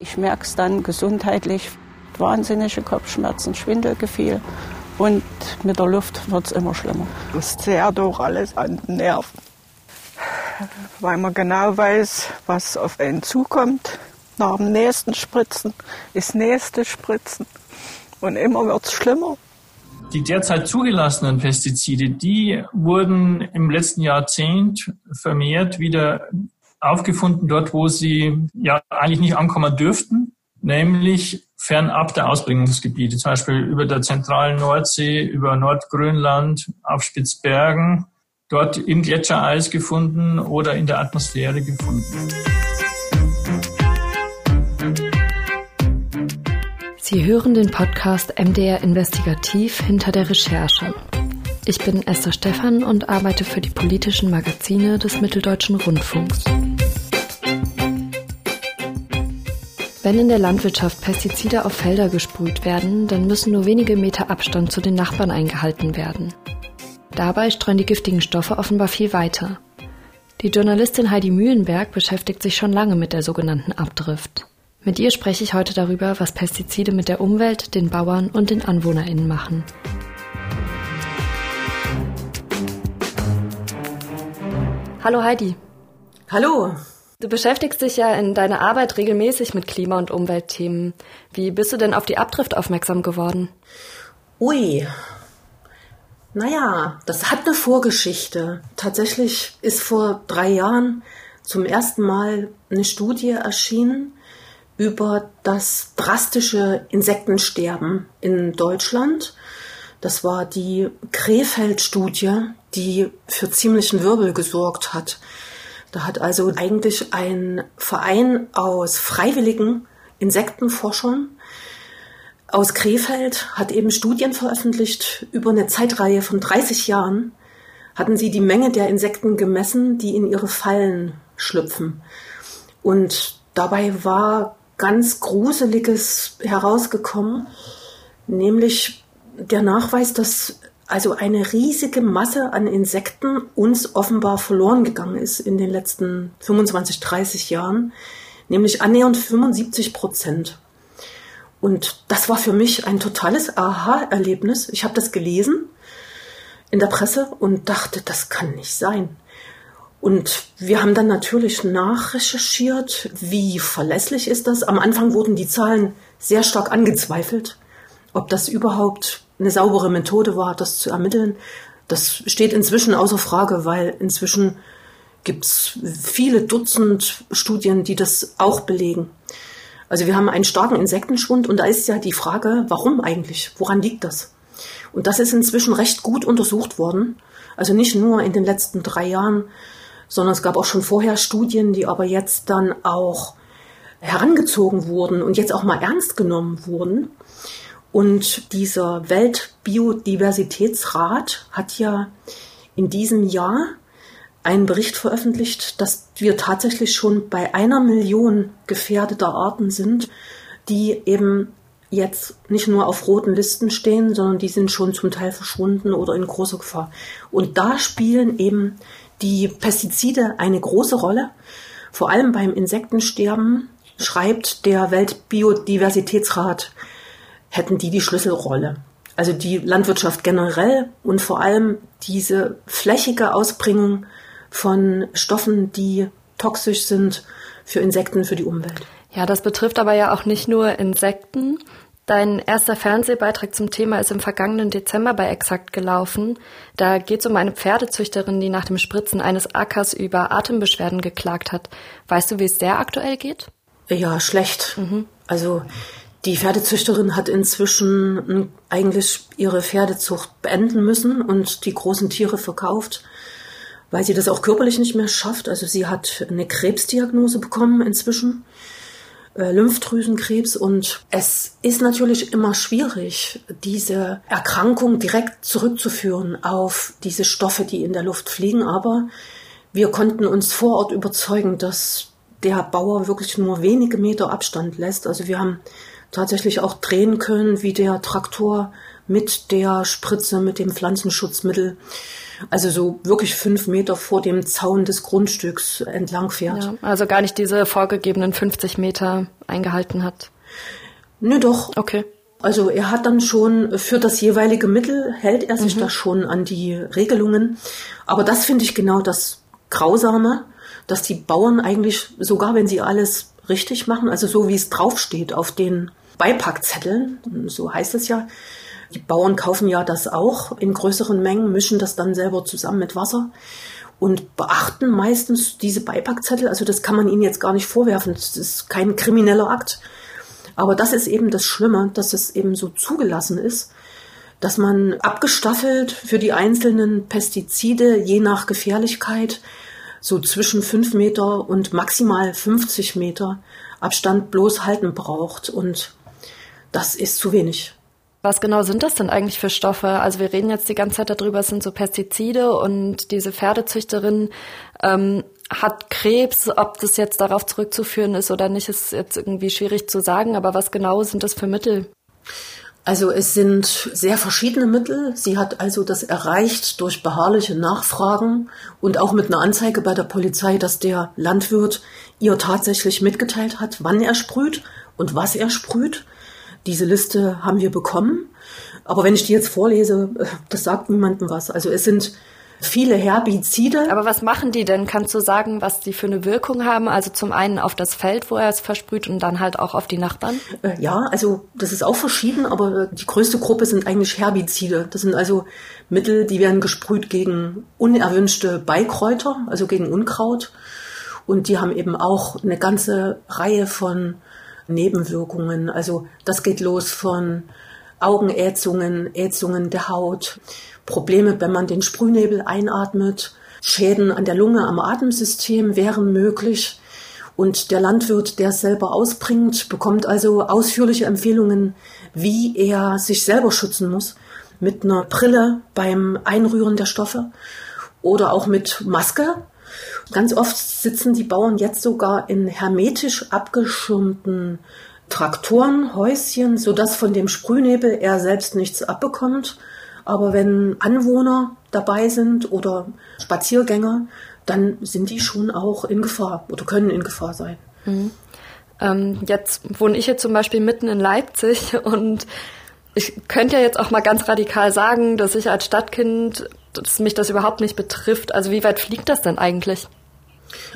Ich merke es dann gesundheitlich, wahnsinnige Kopfschmerzen, Schwindelgefühl und mit der Luft wird es immer schlimmer. Das zehrt auch alles an den Nerven, weil man genau weiß, was auf einen zukommt. Nach dem nächsten Spritzen ist nächste Spritzen und immer wird es schlimmer. Die derzeit zugelassenen Pestizide, die wurden im letzten Jahrzehnt vermehrt wieder aufgefunden, dort wo sie ja eigentlich nicht ankommen dürften, nämlich fernab der Ausbringungsgebiete, zum Beispiel über der zentralen Nordsee, über Nordgrönland, auf Spitzbergen, dort im Gletschereis gefunden oder in der Atmosphäre gefunden. Sie hören den Podcast MDR Investigativ hinter der Recherche. Ich bin Esther Stephan und arbeite für die politischen Magazine des Mitteldeutschen Rundfunks. Wenn in der Landwirtschaft Pestizide auf Felder gesprüht werden, dann müssen nur wenige Meter Abstand zu den Nachbarn eingehalten werden. Dabei streuen die giftigen Stoffe offenbar viel weiter. Die Journalistin Heidi Mühlenberg beschäftigt sich schon lange mit der sogenannten Abdrift. Mit ihr spreche ich heute darüber, was Pestizide mit der Umwelt, den Bauern und den AnwohnerInnen machen. Hallo Heidi. Hallo. Du beschäftigst dich ja in deiner Arbeit regelmäßig mit Klima- und Umweltthemen. Wie bist du denn auf die Abdrift aufmerksam geworden? Ui. Naja, das hat eine Vorgeschichte. Tatsächlich ist vor drei Jahren zum ersten Mal eine Studie erschienen, über das drastische Insektensterben in Deutschland. Das war die Krefeld-Studie, die für ziemlichen Wirbel gesorgt hat. Da hat also eigentlich ein Verein aus freiwilligen Insektenforschern aus Krefeld hat eben Studien veröffentlicht über eine Zeitreihe von 30 Jahren. Hatten sie die Menge der Insekten gemessen, die in ihre Fallen schlüpfen. Und dabei war ganz Gruseliges herausgekommen, nämlich der Nachweis, dass also eine riesige Masse an Insekten uns offenbar verloren gegangen ist in den letzten 25, 30 Jahren, nämlich annähernd 75 Prozent. Und das war für mich ein totales Aha-Erlebnis. Ich habe das gelesen in der Presse und dachte, das kann nicht sein. Und wir haben dann natürlich nachrecherchiert, wie verlässlich ist das. Am Anfang wurden die Zahlen sehr stark angezweifelt, ob das überhaupt eine saubere Methode war, das zu ermitteln. Das steht inzwischen außer Frage, weil inzwischen gibt es viele Dutzend Studien, die das auch belegen. Also wir haben einen starken Insektenschwund und da ist ja die Frage, warum eigentlich? Woran liegt das? Und das ist inzwischen recht gut untersucht worden. Also nicht nur in den letzten drei Jahren, sondern es gab auch schon vorher Studien, die aber jetzt dann auch herangezogen wurden und jetzt auch mal ernst genommen wurden. Und dieser Weltbiodiversitätsrat hat ja in diesem Jahr einen Bericht veröffentlicht, dass wir tatsächlich schon bei einer Million gefährdeter Arten sind, die eben jetzt nicht nur auf roten Listen stehen, sondern die sind schon zum Teil verschwunden oder in großer Gefahr. Und da spielen eben die Pestizide eine große Rolle. Vor allem beim Insektensterben schreibt der Weltbiodiversitätsrat, hätten die die Schlüsselrolle. Also die Landwirtschaft generell und vor allem diese flächige Ausbringung von Stoffen, die toxisch sind für Insekten, für die Umwelt. Ja, das betrifft aber ja auch nicht nur Insekten. Dein erster Fernsehbeitrag zum Thema ist im vergangenen Dezember bei Exakt gelaufen. Da geht es um eine Pferdezüchterin, die nach dem Spritzen eines Ackers über Atembeschwerden geklagt hat. Weißt du, wie es der aktuell geht? Ja, schlecht. Mhm. Also die Pferdezüchterin hat inzwischen eigentlich ihre Pferdezucht beenden müssen und die großen Tiere verkauft, weil sie das auch körperlich nicht mehr schafft. Also sie hat eine Krebsdiagnose bekommen inzwischen äh, Lymphdrüsenkrebs und es ist natürlich immer schwierig, diese Erkrankung direkt zurückzuführen auf diese Stoffe, die in der Luft fliegen, aber wir konnten uns vor Ort überzeugen, dass der Bauer wirklich nur wenige Meter Abstand lässt. Also wir haben tatsächlich auch drehen können, wie der Traktor mit der Spritze, mit dem Pflanzenschutzmittel. Also so wirklich fünf Meter vor dem Zaun des Grundstücks entlang fährt. Ja, also gar nicht diese vorgegebenen 50 Meter eingehalten hat. Nö, doch. Okay. Also er hat dann schon für das jeweilige Mittel hält er sich mhm. da schon an die Regelungen. Aber das finde ich genau das Grausame, dass die Bauern eigentlich, sogar wenn sie alles richtig machen, also so wie es draufsteht auf den Beipackzetteln, so heißt es ja, die Bauern kaufen ja das auch in größeren Mengen, mischen das dann selber zusammen mit Wasser und beachten meistens diese Beipackzettel. Also das kann man ihnen jetzt gar nicht vorwerfen. Das ist kein krimineller Akt. Aber das ist eben das Schlimme, dass es eben so zugelassen ist, dass man abgestaffelt für die einzelnen Pestizide je nach Gefährlichkeit so zwischen fünf Meter und maximal 50 Meter Abstand bloß halten braucht. Und das ist zu wenig. Was genau sind das denn eigentlich für Stoffe? Also wir reden jetzt die ganze Zeit darüber, es sind so Pestizide und diese Pferdezüchterin ähm, hat Krebs. Ob das jetzt darauf zurückzuführen ist oder nicht, ist jetzt irgendwie schwierig zu sagen. Aber was genau sind das für Mittel? Also es sind sehr verschiedene Mittel. Sie hat also das erreicht durch beharrliche Nachfragen und auch mit einer Anzeige bei der Polizei, dass der Landwirt ihr tatsächlich mitgeteilt hat, wann er sprüht und was er sprüht. Diese Liste haben wir bekommen. Aber wenn ich die jetzt vorlese, äh, das sagt niemandem was. Also es sind viele Herbizide. Aber was machen die denn? Kannst du sagen, was die für eine Wirkung haben? Also zum einen auf das Feld, wo er es versprüht und dann halt auch auf die Nachbarn? Äh, ja, also das ist auch verschieden, aber die größte Gruppe sind eigentlich Herbizide. Das sind also Mittel, die werden gesprüht gegen unerwünschte Beikräuter, also gegen Unkraut. Und die haben eben auch eine ganze Reihe von Nebenwirkungen. Also das geht los von Augenätzungen, Ätzungen der Haut, Probleme, wenn man den Sprühnebel einatmet, Schäden an der Lunge, am Atemsystem wären möglich. Und der Landwirt, der es selber ausbringt, bekommt also ausführliche Empfehlungen, wie er sich selber schützen muss. Mit einer Brille beim Einrühren der Stoffe oder auch mit Maske. Ganz oft sitzen die Bauern jetzt sogar in hermetisch abgeschirmten Traktoren, Häuschen, sodass von dem Sprühnebel er selbst nichts abbekommt aber wenn Anwohner dabei sind oder Spaziergänger, dann sind die schon auch in Gefahr oder können in Gefahr sein. Mhm. Ähm, jetzt wohne ich hier zum Beispiel mitten in Leipzig und ich könnte ja jetzt auch mal ganz radikal sagen, dass ich als Stadtkind, dass mich das überhaupt nicht betrifft. Also wie weit fliegt das denn eigentlich?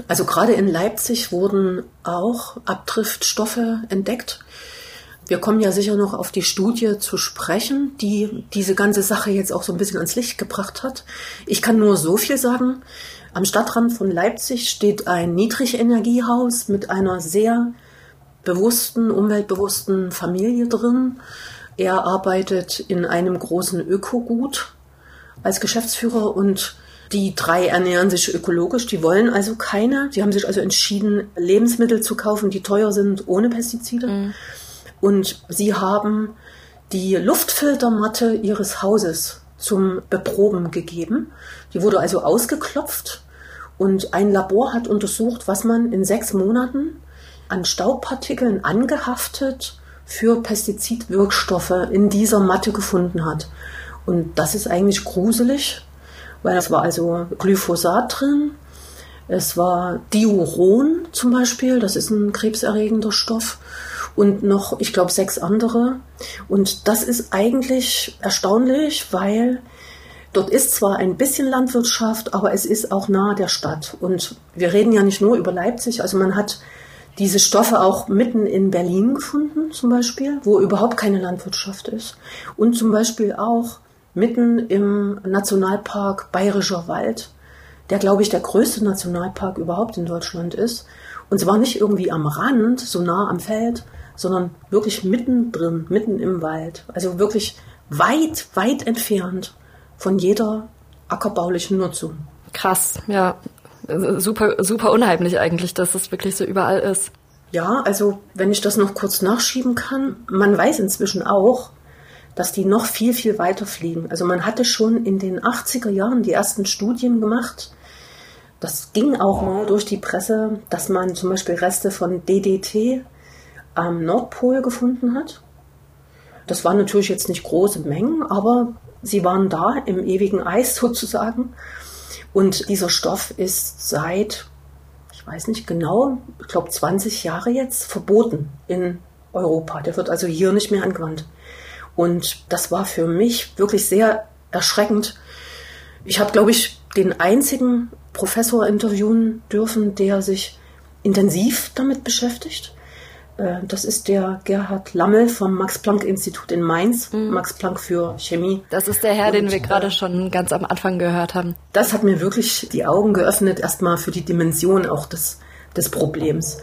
Also gerade in Leipzig wurden auch Abdriftstoffe entdeckt. Wir kommen ja sicher noch auf die Studie zu sprechen, die diese ganze Sache jetzt auch so ein bisschen ans Licht gebracht hat. Ich kann nur so viel sagen. Am Stadtrand von Leipzig steht ein Niedrigenergiehaus mit einer sehr bewussten, umweltbewussten Familie drin. Er arbeitet in einem großen Ökogut als Geschäftsführer und die drei ernähren sich ökologisch, die wollen also keine. Die haben sich also entschieden, Lebensmittel zu kaufen, die teuer sind, ohne Pestizide. Mhm. Und sie haben die Luftfiltermatte ihres Hauses zum Beproben gegeben. Die wurde also ausgeklopft und ein Labor hat untersucht, was man in sechs Monaten an Staubpartikeln angehaftet für Pestizidwirkstoffe in dieser Matte gefunden hat. Und das ist eigentlich gruselig, weil es war also Glyphosat drin, es war Diuron zum Beispiel, das ist ein krebserregender Stoff und noch, ich glaube, sechs andere. Und das ist eigentlich erstaunlich, weil dort ist zwar ein bisschen Landwirtschaft, aber es ist auch nahe der Stadt. Und wir reden ja nicht nur über Leipzig, also man hat diese Stoffe auch mitten in Berlin gefunden, zum Beispiel, wo überhaupt keine Landwirtschaft ist. Und zum Beispiel auch mitten im Nationalpark Bayerischer Wald, der, glaube ich, der größte Nationalpark überhaupt in Deutschland ist. Und zwar nicht irgendwie am Rand, so nah am Feld, sondern wirklich mittendrin, mitten im Wald. Also wirklich weit, weit entfernt von jeder ackerbaulichen Nutzung. Krass, ja. Super, super unheimlich eigentlich, dass das wirklich so überall ist. Ja, also wenn ich das noch kurz nachschieben kann, man weiß inzwischen auch, dass die noch viel, viel weiter fliegen. Also man hatte schon in den 80er Jahren die ersten Studien gemacht. Das ging auch mal durch die Presse, dass man zum Beispiel Reste von DDT am Nordpol gefunden hat. Das waren natürlich jetzt nicht große Mengen, aber sie waren da im ewigen Eis sozusagen. Und dieser Stoff ist seit, ich weiß nicht genau, ich glaube 20 Jahre jetzt verboten in Europa. Der wird also hier nicht mehr angewandt. Und das war für mich wirklich sehr erschreckend. Ich habe, glaube ich, den einzigen Professor interviewen dürfen, der sich intensiv damit beschäftigt. Äh, das ist der Gerhard Lammel vom Max-Planck-Institut in Mainz, mhm. Max Planck für Chemie. Das ist der Herr, Und, den wir gerade schon ganz am Anfang gehört haben. Das hat mir wirklich die Augen geöffnet, erstmal für die Dimension auch des, des Problems.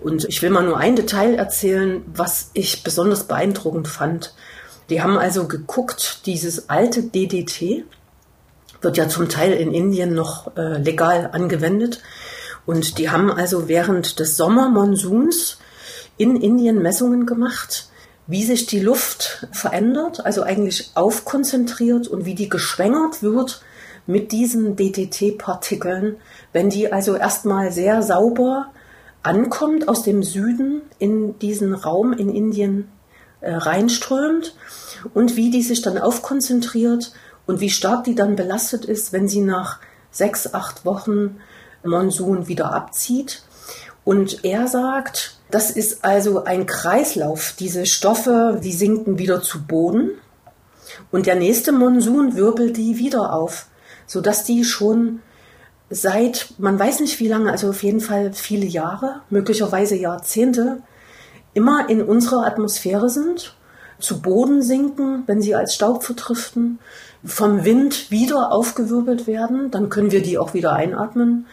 Und ich will mal nur ein Detail erzählen, was ich besonders beeindruckend fand. Die haben also geguckt, dieses alte DDT wird ja zum Teil in Indien noch äh, legal angewendet. Und die haben also während des Sommermonsuns in Indien Messungen gemacht, wie sich die Luft verändert, also eigentlich aufkonzentriert und wie die geschwängert wird mit diesen DDT-Partikeln, wenn die also erstmal sehr sauber ankommt aus dem Süden in diesen Raum in Indien äh, reinströmt und wie die sich dann aufkonzentriert und wie stark die dann belastet ist, wenn sie nach sechs, acht Wochen Monsun wieder abzieht. Und er sagt, das ist also ein Kreislauf. Diese Stoffe, die sinken wieder zu Boden und der nächste Monsun wirbelt die wieder auf, sodass die schon seit, man weiß nicht wie lange, also auf jeden Fall viele Jahre, möglicherweise Jahrzehnte, immer in unserer Atmosphäre sind, zu Boden sinken, wenn sie als Staub vertriften, vom Wind wieder aufgewirbelt werden, dann können wir die auch wieder einatmen.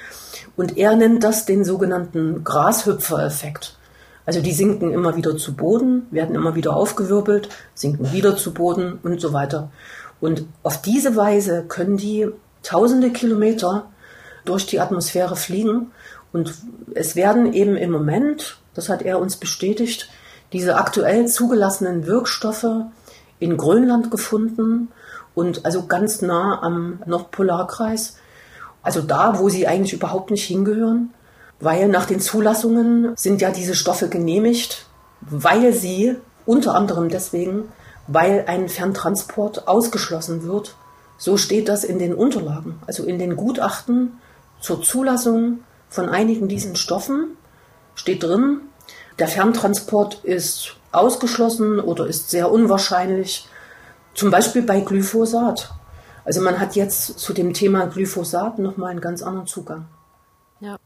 Und er nennt das den sogenannten Grashüpfer-Effekt. Also die sinken immer wieder zu Boden, werden immer wieder aufgewirbelt, sinken wieder zu Boden und so weiter. Und auf diese Weise können die tausende Kilometer durch die Atmosphäre fliegen. Und es werden eben im Moment, das hat er uns bestätigt, diese aktuell zugelassenen Wirkstoffe in Grönland gefunden und also ganz nah am Nordpolarkreis. Also da, wo sie eigentlich überhaupt nicht hingehören, weil nach den Zulassungen sind ja diese Stoffe genehmigt, weil sie unter anderem deswegen, weil ein Ferntransport ausgeschlossen wird. So steht das in den Unterlagen, also in den Gutachten zur Zulassung von einigen diesen Stoffen steht drin, der Ferntransport ist ausgeschlossen oder ist sehr unwahrscheinlich, zum Beispiel bei Glyphosat. Also man hat jetzt zu dem Thema Glyphosat nochmal einen ganz anderen Zugang. Ja.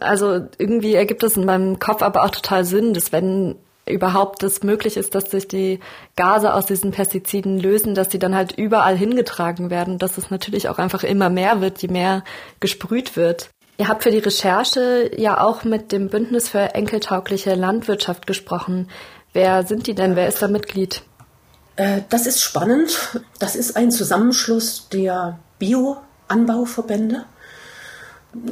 Also irgendwie ergibt es in meinem Kopf aber auch total Sinn, dass wenn überhaupt es möglich ist, dass sich die Gase aus diesen Pestiziden lösen, dass die dann halt überall hingetragen werden, dass es natürlich auch einfach immer mehr wird, je mehr gesprüht wird. Ihr habt für die Recherche ja auch mit dem Bündnis für enkeltaugliche Landwirtschaft gesprochen. Wer sind die denn? Wer ist da Mitglied? Äh, das ist spannend. Das ist ein Zusammenschluss der Bioanbauverbände.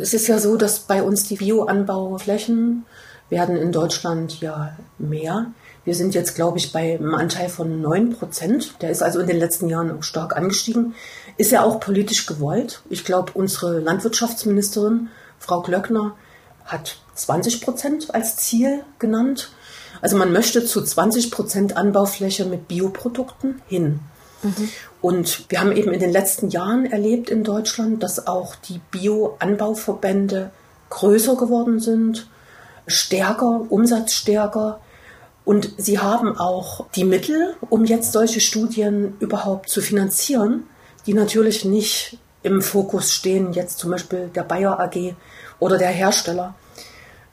Es ist ja so, dass bei uns die Bioanbauflächen werden in Deutschland ja mehr. Wir sind jetzt, glaube ich, bei einem Anteil von 9 Prozent. Der ist also in den letzten Jahren auch stark angestiegen. Ist ja auch politisch gewollt. Ich glaube, unsere Landwirtschaftsministerin, Frau Glöckner, hat 20 Prozent als Ziel genannt. Also man möchte zu 20 Prozent Anbaufläche mit Bioprodukten hin. Mhm. Und wir haben eben in den letzten Jahren erlebt in Deutschland, dass auch die Bioanbauverbände größer geworden sind stärker, umsatzstärker. Und sie haben auch die Mittel, um jetzt solche Studien überhaupt zu finanzieren, die natürlich nicht im Fokus stehen, jetzt zum Beispiel der Bayer AG oder der Hersteller,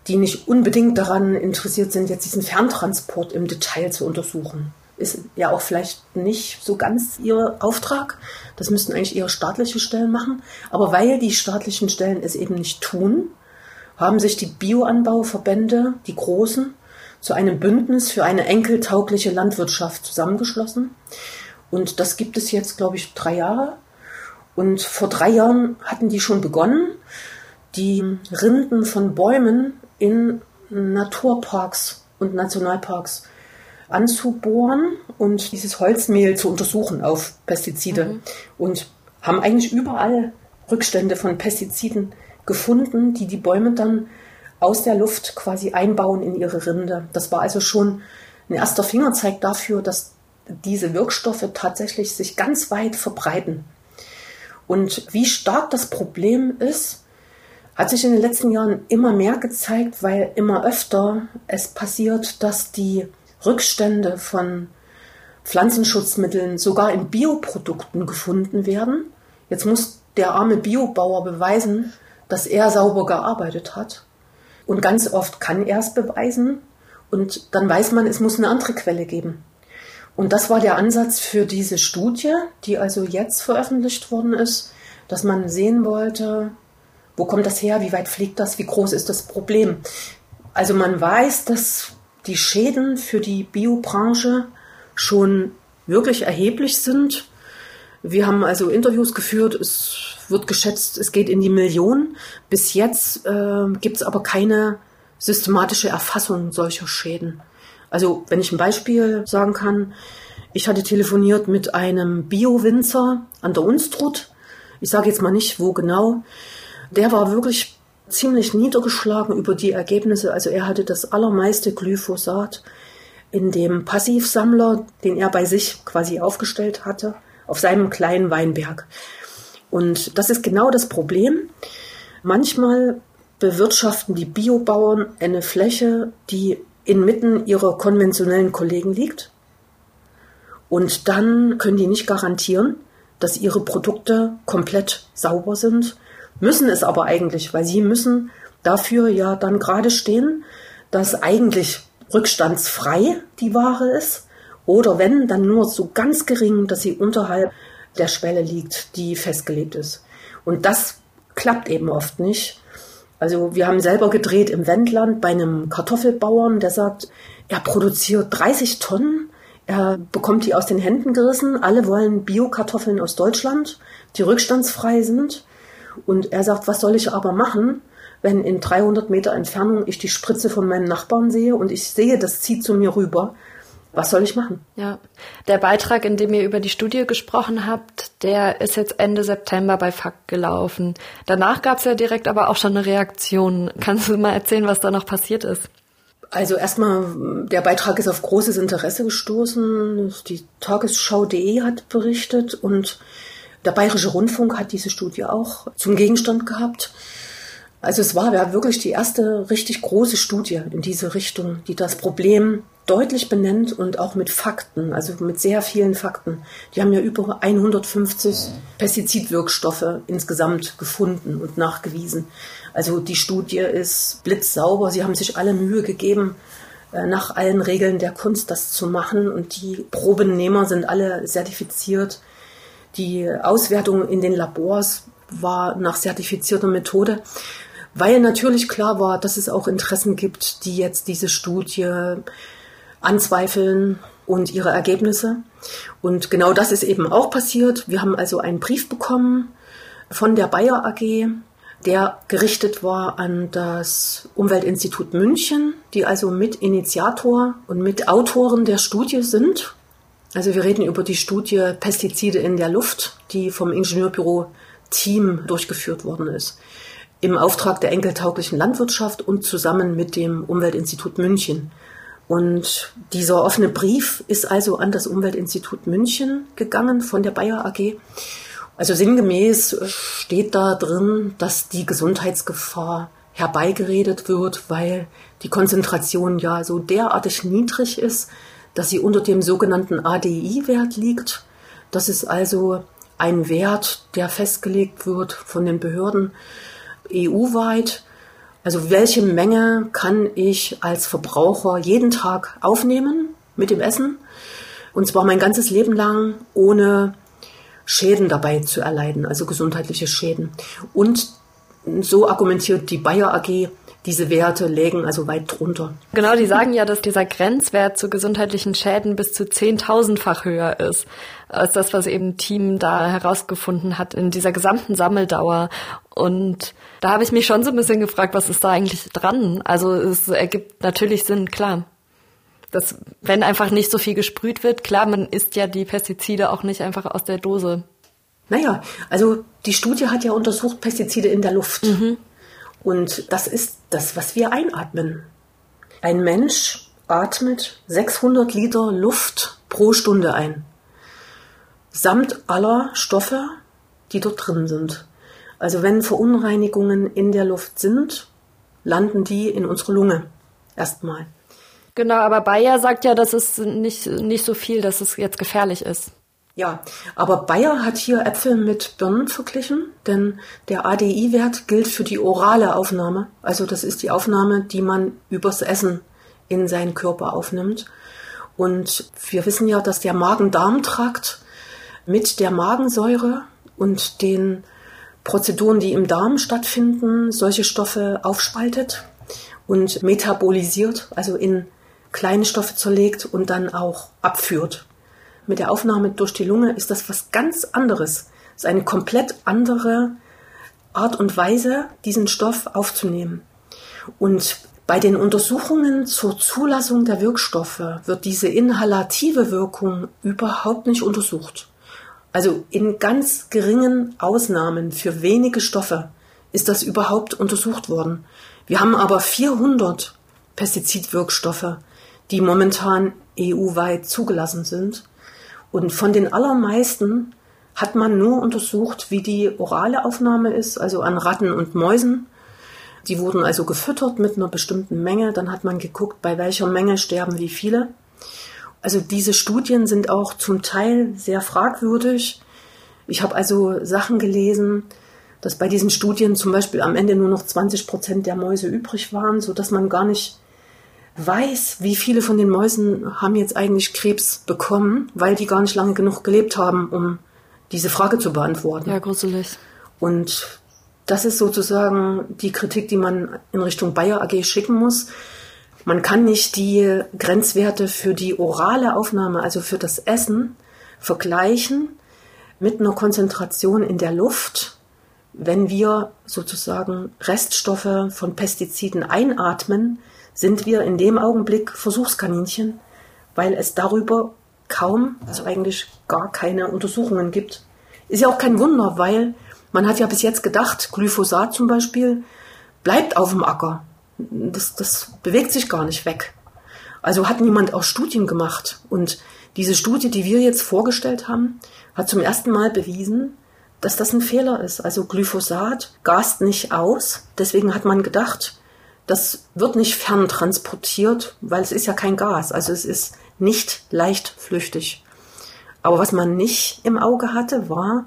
die nicht unbedingt daran interessiert sind, jetzt diesen Ferntransport im Detail zu untersuchen. Ist ja auch vielleicht nicht so ganz ihr Auftrag. Das müssten eigentlich eher staatliche Stellen machen. Aber weil die staatlichen Stellen es eben nicht tun, haben sich die Bioanbauverbände, die großen, zu einem Bündnis für eine enkeltaugliche Landwirtschaft zusammengeschlossen. Und das gibt es jetzt, glaube ich, drei Jahre. Und vor drei Jahren hatten die schon begonnen, die Rinden von Bäumen in Naturparks und Nationalparks anzubohren und dieses Holzmehl zu untersuchen auf Pestizide. Mhm. Und haben eigentlich überall Rückstände von Pestiziden gefunden, die die Bäume dann aus der Luft quasi einbauen in ihre Rinde. Das war also schon ein erster Fingerzeig dafür, dass diese Wirkstoffe tatsächlich sich ganz weit verbreiten. Und wie stark das Problem ist, hat sich in den letzten Jahren immer mehr gezeigt, weil immer öfter es passiert, dass die Rückstände von Pflanzenschutzmitteln sogar in Bioprodukten gefunden werden. Jetzt muss der arme Biobauer beweisen, dass er sauber gearbeitet hat. Und ganz oft kann er es beweisen. Und dann weiß man, es muss eine andere Quelle geben. Und das war der Ansatz für diese Studie, die also jetzt veröffentlicht worden ist, dass man sehen wollte, wo kommt das her, wie weit fliegt das, wie groß ist das Problem. Also man weiß, dass die Schäden für die Biobranche schon wirklich erheblich sind. Wir haben also Interviews geführt, es wird geschätzt, es geht in die Millionen. Bis jetzt äh, gibt es aber keine systematische Erfassung solcher Schäden. Also wenn ich ein Beispiel sagen kann, ich hatte telefoniert mit einem Bio-Winzer an der Unstrut. Ich sage jetzt mal nicht, wo genau. Der war wirklich ziemlich niedergeschlagen über die Ergebnisse. Also er hatte das allermeiste Glyphosat in dem Passivsammler, den er bei sich quasi aufgestellt hatte, auf seinem kleinen Weinberg. Und das ist genau das Problem. Manchmal bewirtschaften die Biobauern eine Fläche, die inmitten ihrer konventionellen Kollegen liegt. Und dann können die nicht garantieren, dass ihre Produkte komplett sauber sind, müssen es aber eigentlich, weil sie müssen dafür ja dann gerade stehen, dass eigentlich rückstandsfrei die Ware ist oder wenn, dann nur so ganz gering, dass sie unterhalb der Schwelle liegt, die festgelegt ist. Und das klappt eben oft nicht. Also wir haben selber gedreht im Wendland bei einem Kartoffelbauern, der sagt, er produziert 30 Tonnen, er bekommt die aus den Händen gerissen, alle wollen Biokartoffeln aus Deutschland, die rückstandsfrei sind. Und er sagt, was soll ich aber machen, wenn in 300 Meter Entfernung ich die Spritze von meinem Nachbarn sehe und ich sehe, das zieht zu mir rüber. Was soll ich machen? Ja, der Beitrag, in dem ihr über die Studie gesprochen habt, der ist jetzt Ende September bei FAK gelaufen. Danach gab es ja direkt aber auch schon eine Reaktion. Kannst du mal erzählen, was da noch passiert ist? Also erstmal, der Beitrag ist auf großes Interesse gestoßen. Die Tagesschau.de hat berichtet und der Bayerische Rundfunk hat diese Studie auch zum Gegenstand gehabt. Also es war ja wirklich die erste richtig große Studie in diese Richtung, die das Problem deutlich benennt und auch mit Fakten, also mit sehr vielen Fakten. Die haben ja über 150 Pestizidwirkstoffe insgesamt gefunden und nachgewiesen. Also die Studie ist blitzsauber. Sie haben sich alle Mühe gegeben, äh, nach allen Regeln der Kunst das zu machen. Und die Probennehmer sind alle zertifiziert. Die Auswertung in den Labors war nach zertifizierter Methode weil natürlich klar war, dass es auch Interessen gibt, die jetzt diese Studie anzweifeln und ihre Ergebnisse. Und genau das ist eben auch passiert. Wir haben also einen Brief bekommen von der Bayer AG, der gerichtet war an das Umweltinstitut München, die also Mitinitiator und Mitautoren der Studie sind. Also wir reden über die Studie Pestizide in der Luft, die vom Ingenieurbüro Team durchgeführt worden ist im Auftrag der enkeltauglichen Landwirtschaft und zusammen mit dem Umweltinstitut München. Und dieser offene Brief ist also an das Umweltinstitut München gegangen von der Bayer AG. Also sinngemäß steht da drin, dass die Gesundheitsgefahr herbeigeredet wird, weil die Konzentration ja so derartig niedrig ist, dass sie unter dem sogenannten ADI-Wert liegt. Das ist also ein Wert, der festgelegt wird von den Behörden, EU-weit. Also welche Menge kann ich als Verbraucher jeden Tag aufnehmen mit dem Essen? Und zwar mein ganzes Leben lang, ohne Schäden dabei zu erleiden, also gesundheitliche Schäden. Und so argumentiert die Bayer AG, diese Werte lägen also weit drunter. Genau, die sagen ja, dass dieser Grenzwert zu gesundheitlichen Schäden bis zu 10.000-fach höher ist als das, was eben Team da herausgefunden hat in dieser gesamten Sammeldauer. Und da habe ich mich schon so ein bisschen gefragt, was ist da eigentlich dran? Also es ergibt natürlich Sinn, klar. Dass, wenn einfach nicht so viel gesprüht wird, klar, man isst ja die Pestizide auch nicht einfach aus der Dose. Naja, also die Studie hat ja untersucht Pestizide in der Luft. Mhm. Und das ist das, was wir einatmen. Ein Mensch atmet 600 Liter Luft pro Stunde ein. Samt aller Stoffe, die dort drin sind. Also wenn Verunreinigungen in der Luft sind, landen die in unsere Lunge erstmal. Genau, aber Bayer sagt ja, dass es nicht, nicht so viel, dass es jetzt gefährlich ist. Ja, aber Bayer hat hier Äpfel mit Birnen verglichen, denn der ADI-Wert gilt für die orale Aufnahme. Also das ist die Aufnahme, die man übers Essen in seinen Körper aufnimmt. Und wir wissen ja, dass der Magen-Darm-Trakt mit der Magensäure und den Prozeduren, die im Darm stattfinden, solche Stoffe aufspaltet und metabolisiert, also in kleine Stoffe zerlegt und dann auch abführt. Mit der Aufnahme durch die Lunge ist das was ganz anderes. Es ist eine komplett andere Art und Weise, diesen Stoff aufzunehmen. Und bei den Untersuchungen zur Zulassung der Wirkstoffe wird diese inhalative Wirkung überhaupt nicht untersucht. Also in ganz geringen Ausnahmen für wenige Stoffe ist das überhaupt untersucht worden. Wir haben aber 400 Pestizidwirkstoffe, die momentan EU-weit zugelassen sind. Und von den allermeisten hat man nur untersucht, wie die orale Aufnahme ist, also an Ratten und Mäusen. Die wurden also gefüttert mit einer bestimmten Menge. Dann hat man geguckt, bei welcher Menge sterben wie viele. Also diese Studien sind auch zum Teil sehr fragwürdig. Ich habe also Sachen gelesen, dass bei diesen Studien zum Beispiel am Ende nur noch 20 Prozent der Mäuse übrig waren, so dass man gar nicht weiß, wie viele von den Mäusen haben jetzt eigentlich Krebs bekommen, weil die gar nicht lange genug gelebt haben, um diese Frage zu beantworten. Ja, gruselig. Und das ist sozusagen die Kritik, die man in Richtung Bayer AG schicken muss. Man kann nicht die Grenzwerte für die orale Aufnahme, also für das Essen, vergleichen mit einer Konzentration in der Luft, wenn wir sozusagen Reststoffe von Pestiziden einatmen, sind wir in dem Augenblick Versuchskaninchen, weil es darüber kaum, also eigentlich gar keine Untersuchungen gibt. Ist ja auch kein Wunder, weil man hat ja bis jetzt gedacht, Glyphosat zum Beispiel bleibt auf dem Acker das, das bewegt sich gar nicht weg. Also hat niemand auch Studien gemacht. Und diese Studie, die wir jetzt vorgestellt haben, hat zum ersten Mal bewiesen, dass das ein Fehler ist. Also Glyphosat gast nicht aus. Deswegen hat man gedacht, das wird nicht ferntransportiert, weil es ist ja kein Gas. Also es ist nicht leicht flüchtig. Aber was man nicht im Auge hatte, war,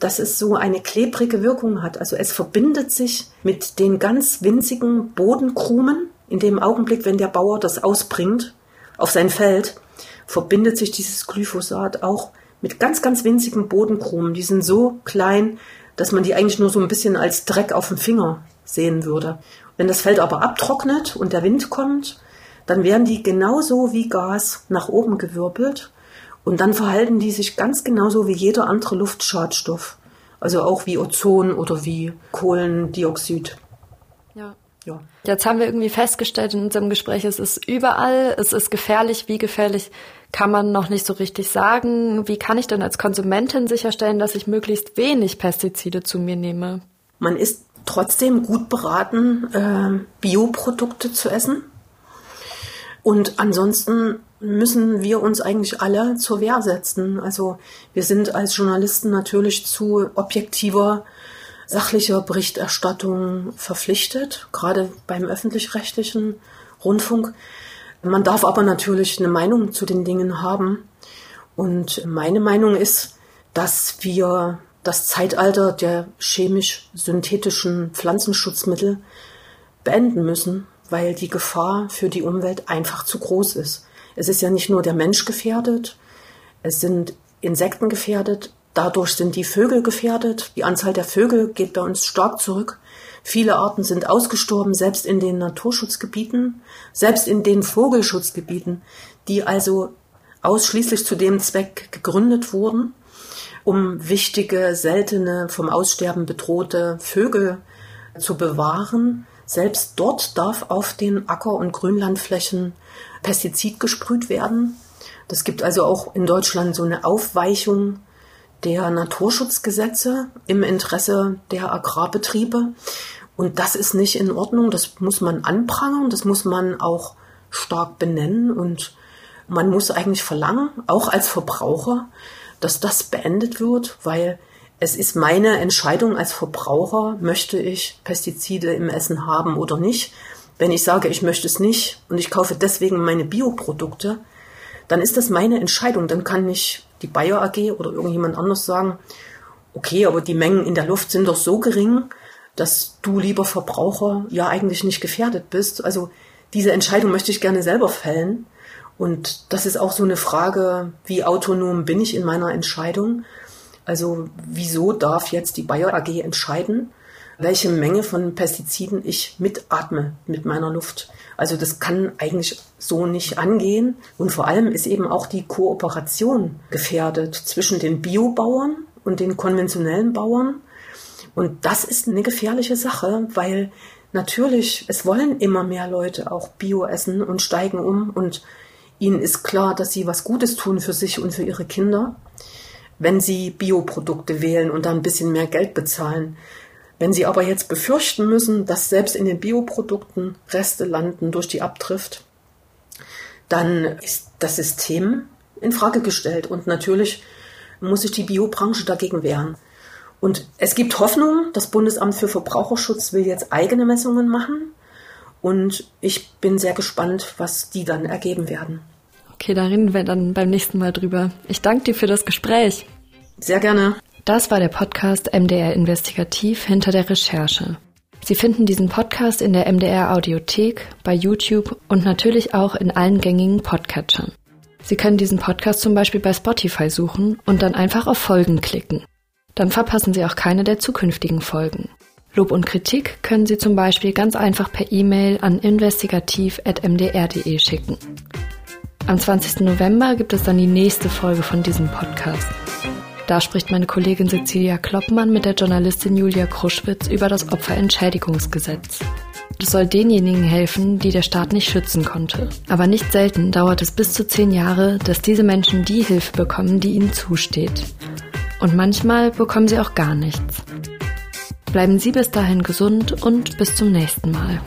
dass es so eine klebrige Wirkung hat. Also es verbindet sich mit den ganz winzigen Bodenkrumen. In dem Augenblick, wenn der Bauer das ausbringt auf sein Feld, verbindet sich dieses Glyphosat auch mit ganz, ganz winzigen Bodenkrumen. Die sind so klein, dass man die eigentlich nur so ein bisschen als Dreck auf dem Finger sehen würde. Wenn das Feld aber abtrocknet und der Wind kommt, dann werden die genauso wie Gas nach oben gewirbelt und dann verhalten die sich ganz genauso wie jeder andere Luftschadstoff. Also auch wie Ozon oder wie Kohlendioxid. Ja. ja. Jetzt haben wir irgendwie festgestellt in unserem Gespräch, es ist überall, es ist gefährlich. Wie gefährlich kann man noch nicht so richtig sagen. Wie kann ich denn als Konsumentin sicherstellen, dass ich möglichst wenig Pestizide zu mir nehme? Man ist trotzdem gut beraten, äh, Bioprodukte zu essen. Und ansonsten müssen wir uns eigentlich alle zur Wehr setzen. Also wir sind als Journalisten natürlich zu objektiver, sachlicher Berichterstattung verpflichtet, gerade beim öffentlich-rechtlichen Rundfunk. Man darf aber natürlich eine Meinung zu den Dingen haben. Und meine Meinung ist, dass wir das Zeitalter der chemisch-synthetischen Pflanzenschutzmittel beenden müssen, weil die Gefahr für die Umwelt einfach zu groß ist. Es ist ja nicht nur der Mensch gefährdet, es sind Insekten gefährdet, dadurch sind die Vögel gefährdet. Die Anzahl der Vögel geht bei uns stark zurück. Viele Arten sind ausgestorben, selbst in den Naturschutzgebieten, selbst in den Vogelschutzgebieten, die also ausschließlich zu dem Zweck gegründet wurden, um wichtige, seltene, vom Aussterben bedrohte Vögel zu bewahren. Selbst dort darf auf den Acker- und Grünlandflächen Pestizid gesprüht werden. Das gibt also auch in Deutschland so eine Aufweichung der Naturschutzgesetze im Interesse der Agrarbetriebe. Und das ist nicht in Ordnung. Das muss man anprangern. Das muss man auch stark benennen und Man muss eigentlich verlangen, auch als Verbraucher, dass das beendet wird, weil es ist meine Entscheidung als Verbraucher, möchte ich Pestizide im Essen haben oder nicht. Wenn ich sage, ich möchte es nicht und ich kaufe deswegen meine Bioprodukte, dann ist das meine Entscheidung. Dann kann nicht die Bayer AG oder irgendjemand anders sagen, okay, aber die Mengen in der Luft sind doch so gering, dass du, lieber Verbraucher, ja eigentlich nicht gefährdet bist. Also diese Entscheidung möchte ich gerne selber fällen. Und das ist auch so eine Frage, wie autonom bin ich in meiner Entscheidung? Also wieso darf jetzt die Bayer AG entscheiden, welche Menge von Pestiziden ich mitatme mit meiner Luft? Also das kann eigentlich so nicht angehen. Und vor allem ist eben auch die Kooperation gefährdet zwischen den Biobauern und den konventionellen Bauern. Und das ist eine gefährliche Sache, weil natürlich, es wollen immer mehr Leute auch Bio essen und steigen um und ihnen ist klar, dass sie was Gutes tun für sich und für ihre Kinder, wenn sie Bioprodukte wählen und dann ein bisschen mehr Geld bezahlen. Wenn Sie aber jetzt befürchten müssen, dass selbst in den Bioprodukten Reste landen durch die Abtrift, dann ist das System in Frage gestellt und natürlich muss sich die Biobranche dagegen wehren. Und es gibt Hoffnung, das Bundesamt für Verbraucherschutz will jetzt eigene Messungen machen und ich bin sehr gespannt, was die dann ergeben werden. Okay, da reden wir dann beim nächsten Mal drüber. Ich danke dir für das Gespräch. Sehr gerne. Das war der Podcast MDR Investigativ hinter der Recherche. Sie finden diesen Podcast in der MDR Audiothek, bei YouTube und natürlich auch in allen gängigen Podcatchern. Sie können diesen Podcast zum Beispiel bei Spotify suchen und dann einfach auf Folgen klicken. Dann verpassen Sie auch keine der zukünftigen Folgen. Lob und Kritik können Sie zum Beispiel ganz einfach per E-Mail an investigativ.mdr.de schicken. Am 20. November gibt es dann die nächste Folge von diesem Podcast. Da spricht meine Kollegin Cecilia Kloppmann mit der Journalistin Julia Kruschwitz über das Opferentschädigungsgesetz. Das soll denjenigen helfen, die der Staat nicht schützen konnte. Aber nicht selten dauert es bis zu zehn Jahre, dass diese Menschen die Hilfe bekommen, die ihnen zusteht. Und manchmal bekommen sie auch gar nichts. Bleiben Sie bis dahin gesund und bis zum nächsten Mal.